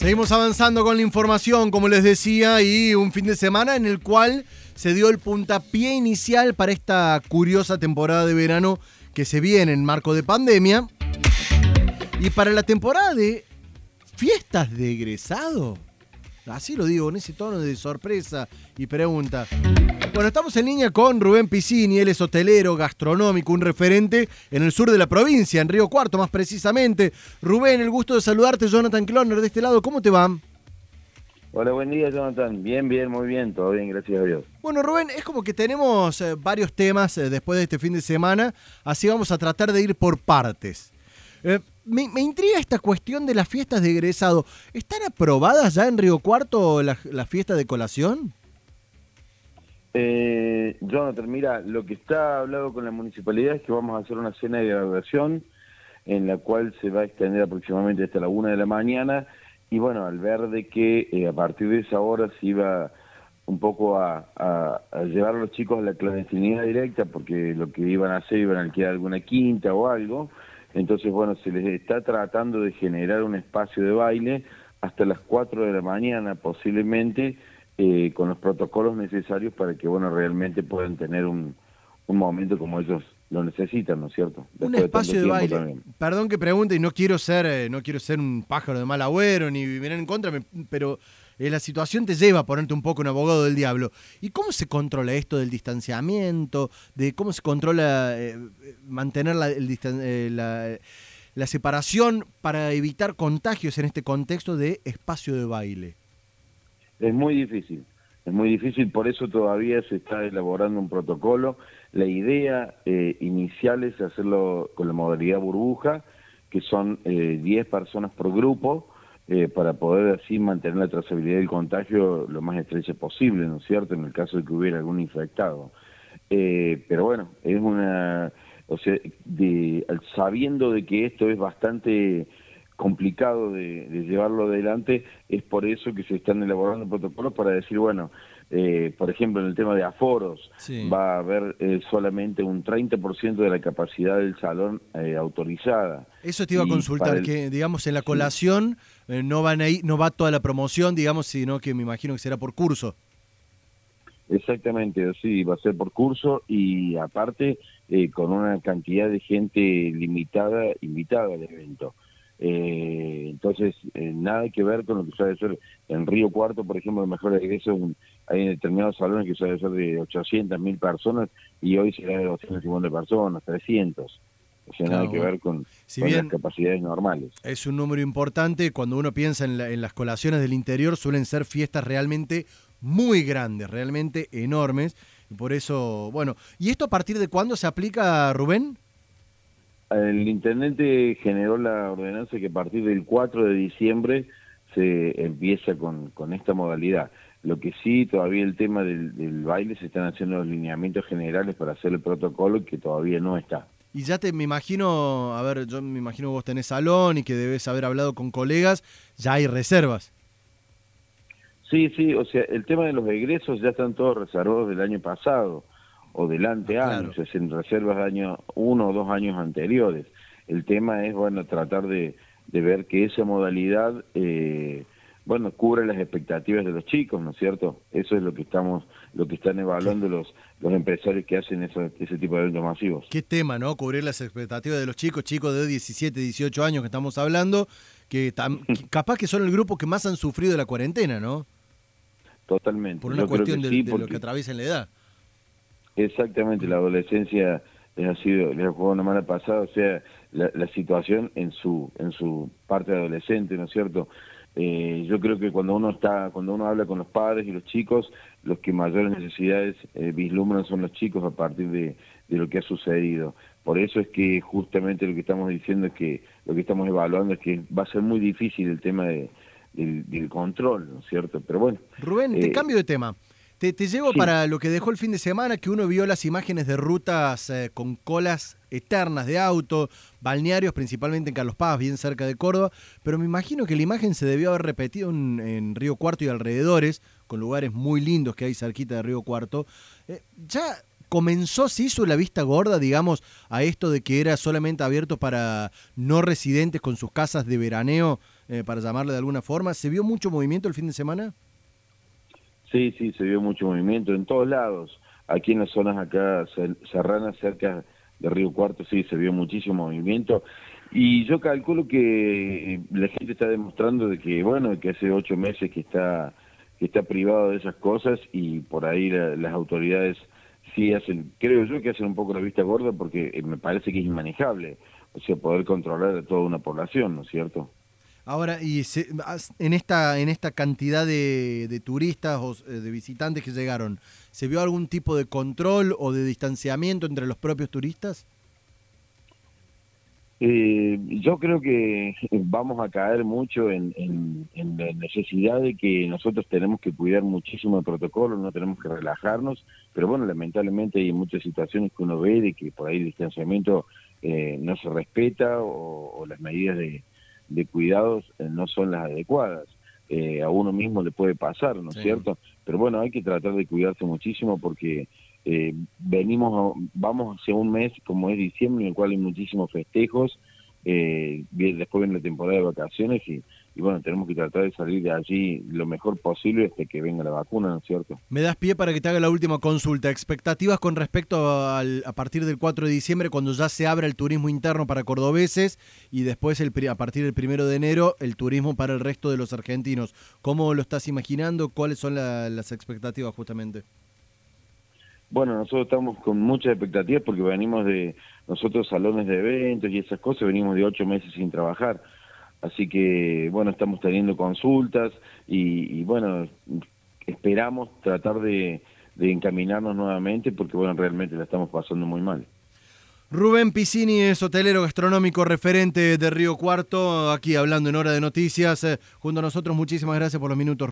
Seguimos avanzando con la información, como les decía, y un fin de semana en el cual se dio el puntapié inicial para esta curiosa temporada de verano que se viene en marco de pandemia. Y para la temporada de fiestas de egresado. Así lo digo, en ese tono de sorpresa y pregunta. Bueno, estamos en línea con Rubén Piscini, él es hotelero, gastronómico, un referente en el sur de la provincia, en Río Cuarto más precisamente. Rubén, el gusto de saludarte, Jonathan Cloner de este lado, ¿cómo te va? Hola, buen día, Jonathan. Bien, bien, muy bien, todo bien, gracias a Dios. Bueno, Rubén, es como que tenemos eh, varios temas eh, después de este fin de semana, así vamos a tratar de ir por partes. Eh, me, intriga esta cuestión de las fiestas de egresado. ¿Están aprobadas ya en Río Cuarto las la fiestas de colación? Eh, Jonathan, mira, lo que está hablado con la municipalidad es que vamos a hacer una cena de graduación en la cual se va a extender aproximadamente hasta la una de la mañana y bueno, al ver de que eh, a partir de esa hora se iba un poco a, llevar a los chicos a la clandestinidad directa porque lo que iban a hacer iban a alquilar alguna quinta o algo, entonces bueno, se les está tratando de generar un espacio de baile hasta las 4 de la mañana posiblemente eh, con los protocolos necesarios para que bueno realmente puedan tener un, un momento como ellos lo necesitan, ¿no es cierto? un espacio de, baile. Perdón que pregunte y no quiero ser eh, no quiero ser un pájaro de mal agüero ni vivir en contra, pero eh, la situación te lleva a ponerte un poco un abogado del diablo. ¿Y cómo se controla esto del distanciamiento? De cómo se controla mantener la, la, la separación para evitar contagios en este contexto de espacio de baile? Es muy difícil, es muy difícil, por eso todavía se está elaborando un protocolo. La idea eh, inicial es hacerlo con la modalidad burbuja, que son eh, 10 personas por grupo, eh, para poder así mantener la trazabilidad del contagio lo más estrecha posible, ¿no es cierto?, en el caso de que hubiera algún infectado. Eh, pero bueno, es una, o sea, de, sabiendo de que esto es bastante complicado de, llevarlo adelante, es por eso que se están elaborando protocolos para decir, bueno, eh, por ejemplo, en el tema de aforos, va a haber eh, solamente un 30% de la capacidad del salón eh, autorizada. Eso te iba a consultar, que digamos en la colación no van ahí, no va toda la promoción, digamos, sino que me imagino que será por curso. Exactamente, sí, va a ser por curso y aparte con una cantidad de gente limitada, invitada al evento. Eh, entonces, eh, nada que ver con lo que suele ser en Río Cuarto, por ejemplo, el mejor egreso, hay determinados salones que suele ser de 800, mil personas y hoy será de 250 personas, 300. O sea, nada que ver con, las capacidades normales. Es un número importante. Cuando uno piensa en, en las colaciones del interior, suelen ser fiestas realmente muy grandes, realmente enormes. Y por eso, bueno, ¿y esto a partir de cuándo se aplica, Rubén? El intendente generó la ordenanza que a partir del 4 de diciembre se empieza con, con esta modalidad. Lo que sí, todavía el tema del, baile, se están haciendo los lineamientos generales para hacer el protocolo que todavía no está. Y ya te me imagino, a ver, yo me imagino que vos tenés salón y que debes haber hablado con colegas, ya hay reservas. Sí, sí, o sea, el tema de los egresos ya están todos reservados del año pasado o delante años, es en reservas de año uno o dos años anteriores. El tema es, bueno, tratar de, de ver que esa modalidad, eh, bueno, cubre las expectativas de los chicos, ¿no es cierto? Eso es lo que estamos, lo que están evaluando los, los empresarios que hacen ese tipo de eventos masivos. Qué tema, ¿no? Cubrir las expectativas de los chicos, chicos de 17, 18 años que estamos hablando, que, capaz que son el grupo que más han sufrido de la cuarentena, ¿no? Totalmente. Por una cuestión de, lo que atraviesan la edad. Exactamente, la adolescencia les ha sido, les ha jugado una mala pasada, o sea, la, situación en su, en su parte adolescente, ¿no es cierto? Eh, yo creo que cuando uno está, cuando uno habla con los padres y los chicos, los que mayores necesidades eh, vislumbran son los chicos a partir de, de, lo que ha sucedido. Por eso es que justamente lo que estamos diciendo es que lo que estamos evaluando es que va a ser muy difícil el tema de, del, control, ¿no es cierto? Pero bueno. Rubén, te eh, cambio de tema. Te, llevo para lo que dejó el fin de semana, que uno vio las imágenes de rutas eh, con colas eternas de auto, balnearios, principalmente en Carlos Paz, bien cerca de Córdoba, pero me imagino que la imagen se debió haber repetido en, Río Cuarto y alrededores, con lugares muy lindos que hay cerquita de Río Cuarto. Eh, ya comenzó, se hizo la vista gorda, digamos, a esto de que era solamente abierto para no residentes con sus casas de veraneo eh, para llamarle de alguna forma. ¿Se vio mucho movimiento el fin de semana? Sí, sí, se vio mucho movimiento en todos lados. Aquí en las zonas acá serranas, cerca de Río Cuarto, sí, se vio muchísimo movimiento. Y yo calculo que la gente está demostrando de que, bueno, que hace ocho meses que está que está privado de esas cosas y por ahí las autoridades sí hacen, creo yo que hacen un poco la vista gorda porque eh, me parece que es inmanejable, o sea, poder controlar a toda una población, ¿no es cierto? Ahora, y en esta en esta cantidad de, de, turistas o eh, de visitantes que llegaron, ¿se vio algún tipo de control o de distanciamiento entre los propios turistas? Eh, yo creo que vamos a caer mucho en, la necesidad de que nosotros tenemos que cuidar muchísimo el protocolo, no tenemos que relajarnos, pero bueno, lamentablemente hay muchas situaciones que uno ve de que por ahí el distanciamiento eh, no se respeta o, las medidas de, cuidados eh, no son las adecuadas. a uno mismo le puede pasar, ¿no es cierto? Pero bueno, hay que tratar de cuidarse muchísimo porque eh, venimos, vamos hacia un mes como es diciembre, en el cual hay muchísimos festejos, eh, después viene la temporada de vacaciones y, bueno, tenemos que tratar de salir de allí lo mejor posible hasta que venga la vacuna, ¿no es cierto? Me das pie para que te haga la última consulta. ¿Expectativas con respecto al, a partir del 4 de diciembre, cuando ya se abra el turismo interno para cordobeses y después el, a partir del 1 de enero el turismo para el resto de los argentinos? ¿Cómo lo estás imaginando? ¿Cuáles son las expectativas justamente? Bueno, nosotros estamos con muchas expectativas porque venimos de nosotros salones de eventos y esas cosas, venimos de ocho meses sin trabajar. Así que, bueno, estamos teniendo consultas y, bueno, esperamos tratar de, de, encaminarnos nuevamente porque, bueno, realmente la estamos pasando muy mal. Rubén Piscini es hotelero gastronómico referente de Río Cuarto, aquí hablando en Hora de Noticias. Eh, junto a nosotros, muchísimas gracias por los minutos.